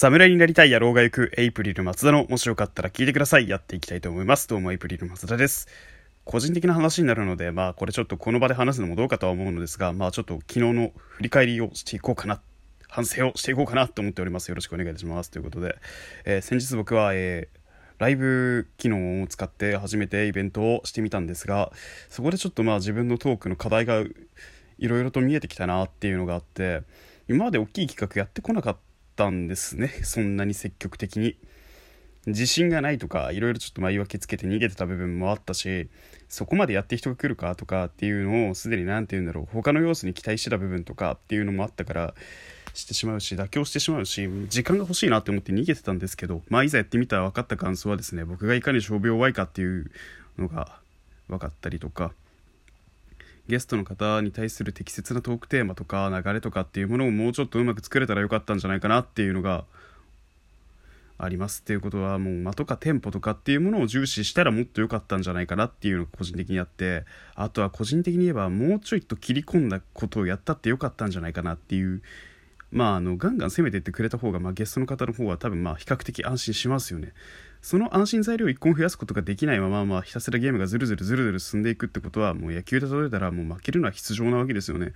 侍になりたい野郎が行くエイプリル松田のもしよかったら聞いてください。やっていきたいと思います。どうもエイプリル松田です。個人的な話になるので、まあこれちょっとこの場で話すのもどうかとは思うのですが、まあちょっと昨日の振り返りをしていこうかな、反省をしていこうかなと思っております。よろしくお願いします。ということで、えー、先日僕は、えーライブ機能を使って初めてイベントをしてみたんですがそこでちょっとまあ自分のトークの課題がいろいろと見えてきたなっていうのがあって今まで大きい企画やってこなかったったんですね。そんなに積極的に。自信がないとかいろいろちょっと言い訳つけて逃げてた部分もあったしそこまでやって人が来るかとかっていうのをすでに何て言うんだろう他の要素に期待してた部分とかっていうのもあったからしてしまうし妥協してしまうし時間が欲しいなって思って逃げてたんですけどまあいざやってみたら分かった感想はですね僕がいかに傷病弱いかっていうのが分かったりとかゲストの方に対する適切なトークテーマとか流れとかっていうものをもうちょっとうまく作れたらよかったんじゃないかなっていうのがありますっていうことはもう間とかテンポとかっていうものを重視したらもっと良かったんじゃないかなっていうのが個人的にあってあとは個人的に言えばもうちょいと切り込んだことをやったって良かったんじゃないかなっていうまああのガンガン攻めていってくれた方が、まあ、ゲストの方の方は多分まあ比較的安心しますよね。その安心材料を1個も増やすことができないまま、まあ、ひたすらゲームがずるずるずるずる進んでいくってことはもう野球で例えたらもう負けるのは必要なわけですよね。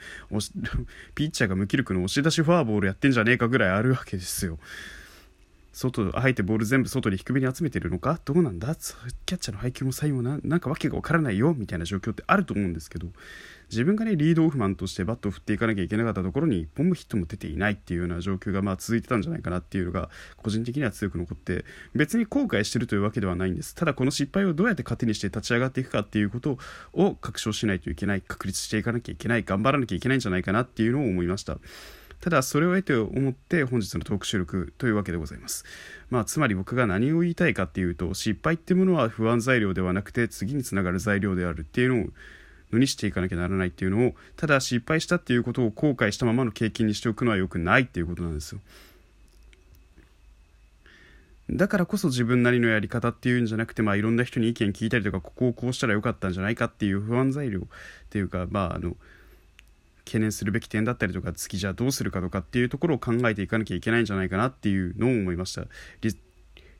ピッチャーが無気力の押し出しフォアボールやってんじゃねえかぐらいあるわけですよ。外あえてボール全部外に低めに集めてるのか？どうなんだ？キャッチャーの配球も最後ななんか訳が分からないよ？みたいな状況ってあると思うんですけど自分がねリードオフマンとしてバットを振っていかなきゃいけなかったところに1本もヒットも出ていないっていうような状況がまあ続いてたんじゃないかなっていうのが個人的には強く残って別に後悔してるというわけではないんです。ただこの失敗をどうやって糧にして立ち上がっていくかっていうことを確証しないといけない。確立していかなきゃいけない。頑張らなきゃいけないんじゃないかなっていうのを思いました。ただそれを得て思って本日のトーク収録というわけでございます。まあつまり僕が何を言いたいかっていうと失敗ってものは不安材料ではなくて次につながる材料であるっていうのをのにしていかなきゃならないっていうのをただ失敗したっていうことを後悔したままの経験にしておくのは良くないっていうことなんですよ。だからこそ自分なりのやり方っていうんじゃなくて、まあ、いろんな人に意見聞いたりとかここをこうしたらよかったんじゃないかっていう不安材料っていうか、まあ、あの懸念するべき点だったりとか次じゃあどうするかとかっていうところを考えていかなきゃいけないんじゃないかなっていうのを思いました。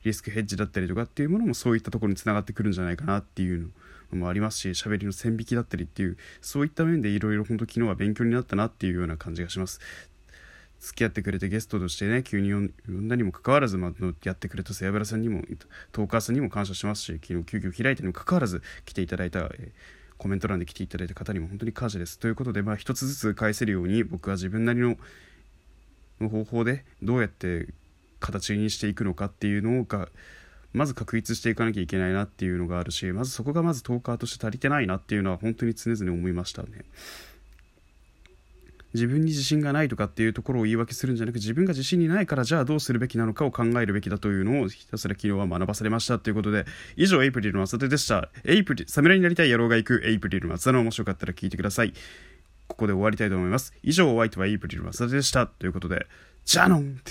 リスクヘッジだったりとかっていうものもそういったところにつながってくるんじゃないかなっていうのもありますし喋りの線引きだったりっていうそういった面でいろいろ本当昨日は勉強になったなっていうような感じがします。付き合ってくれてゲストとしてね急に呼んだにもかかわらず、まあ、やってくれた瀬原さんにもトーカーさんにも感謝しますし昨日急遽開いたにもかかわらず来ていただいた、えー、コメント欄で来ていただいた方にも本当に感謝です。ということで、まあ、一つずつ返せるように僕は自分なりの方法でどうやって形にしていくのかっていうのがまず確立していかなきゃいけないなっていうのがあるしまずそこがまずトーカーとして足りてないなっていうのは本当に常々思いましたね。自分に自信がないとかっていうところを言い訳するんじゃなく自分が自信にないからじゃあどうするべきなのかを考えるべきだというのをひたすら昨日は学ばされましたということで以上エイプリルの浅手でした。エイプリ侍になりたい野郎が行くエイプリルの浅田の面白かったら聞いてください。ここで終わりたいと思います。以上お相手はエイプリルの浅手でした。ということでじゃあのん